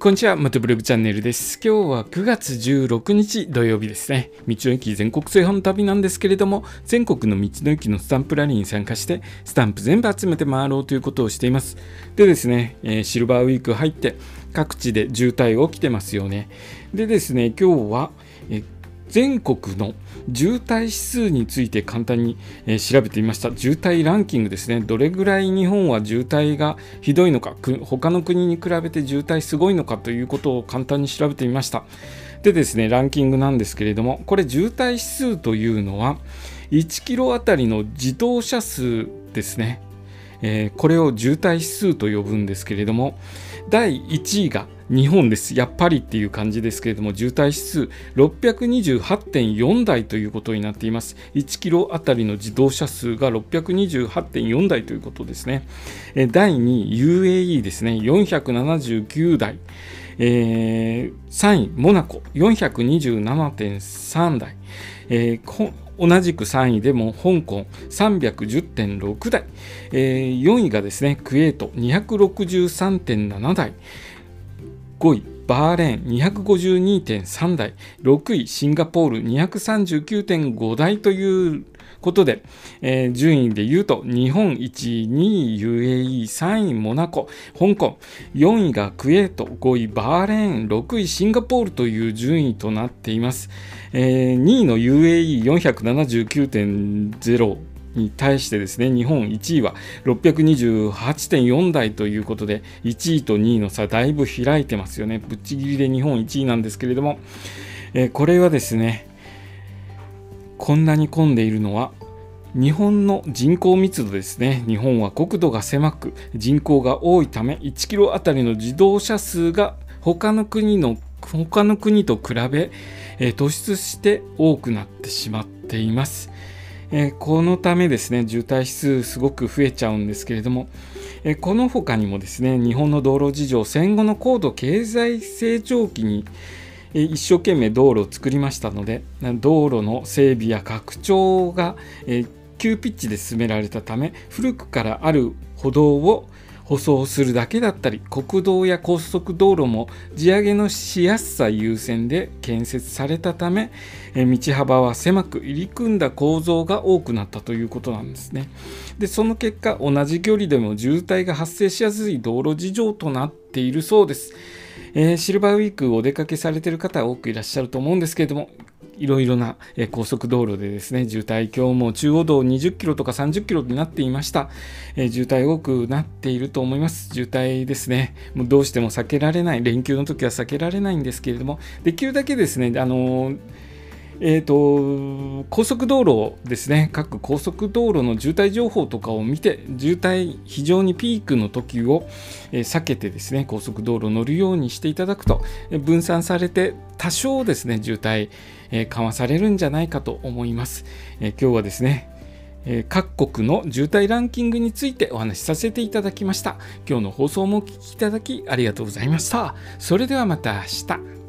こんにちは、またブログチャンネルです。今日は9月16日土曜日ですね。道の駅全国制覇の旅なんですけれども、全国の道の駅のスタンプラリーに参加して、スタンプ全部集めて回ろうということをしています。でですね、えー、シルバーウィーク入って、各地で渋滞起きてますよね。でですね、今日は、え全国の渋滞指数について簡単に、えー、調べてみました。渋滞ランキングですね。どれぐらい日本は渋滞がひどいのか他の国に比べて渋滞すごいのかということを簡単に調べてみました。でですねランキングなんですけれどもこれ渋滞指数というのは1キロあたりの自動車数ですね、えー、これを渋滞指数と呼ぶんですけれども第1位が日本です。やっぱりっていう感じですけれども、渋滞指数628.4台ということになっています。1キロあたりの自動車数が628.4台ということですね。第2位、UAE ですね、479台。えー、3位、モナコ、427.3台。えー同じく3位でも香港310.6台、えー、4位がですねクエート263.7台、5位バーレーン252.3台6位シンガポール239.5台ということで、えー、順位で言うと日本1位2位 UAE3 位モナコ香港4位がクエート5位バーレーン6位シンガポールという順位となっています、えー、2位の UAE479.0 に対してですね日本1位は628.4台ということで1位と2位の差だいぶ開いてますよねぶっちぎりで日本1位なんですけれども、えー、これはですねこんなに混んでいるのは日本の人口密度ですね日本は国土が狭く人口が多いため1キロあたりの自動車数が他の国の他の国と比べ、えー、突出して多くなってしまっています。えー、このためですね渋滞指数すごく増えちゃうんですけれども、えー、この他にもですね日本の道路事情戦後の高度経済成長期に一生懸命道路を作りましたので道路の整備や拡張が急ピッチで進められたため古くからある歩道を舗装するだけだったり国道や高速道路も地上げのしやすさ優先で建設されたため道幅は狭く入り組んだ構造が多くなったということなんですね。でその結果同じ距離でも渋滞が発生しやすい道路事情となっているそうです、えー、シルバーウィークお出かけされている方多くいらっしゃると思うんですけれどもいろいろな高速道路でですね、渋滞、今日も中央道20キロとか30キロになっていました。え渋滞多くなっていると思います。渋滞ですね、もうどうしても避けられない、連休の時は避けられないんですけれども、できるだけですね、あのーえーと、高速道路ですね、各高速道路の渋滞情報とかを見て、渋滞、非常にピークの時を、え、避けてですね、高速道路を乗るようにしていただくと、分散されて、多少ですね、渋滞、え、緩和されるんじゃないかと思います。えー、今日はですね、え各国の渋滞ランキングについてお話しさせていただきました。今日の放送もお聴きいただきありがとうございました。それではまた明日。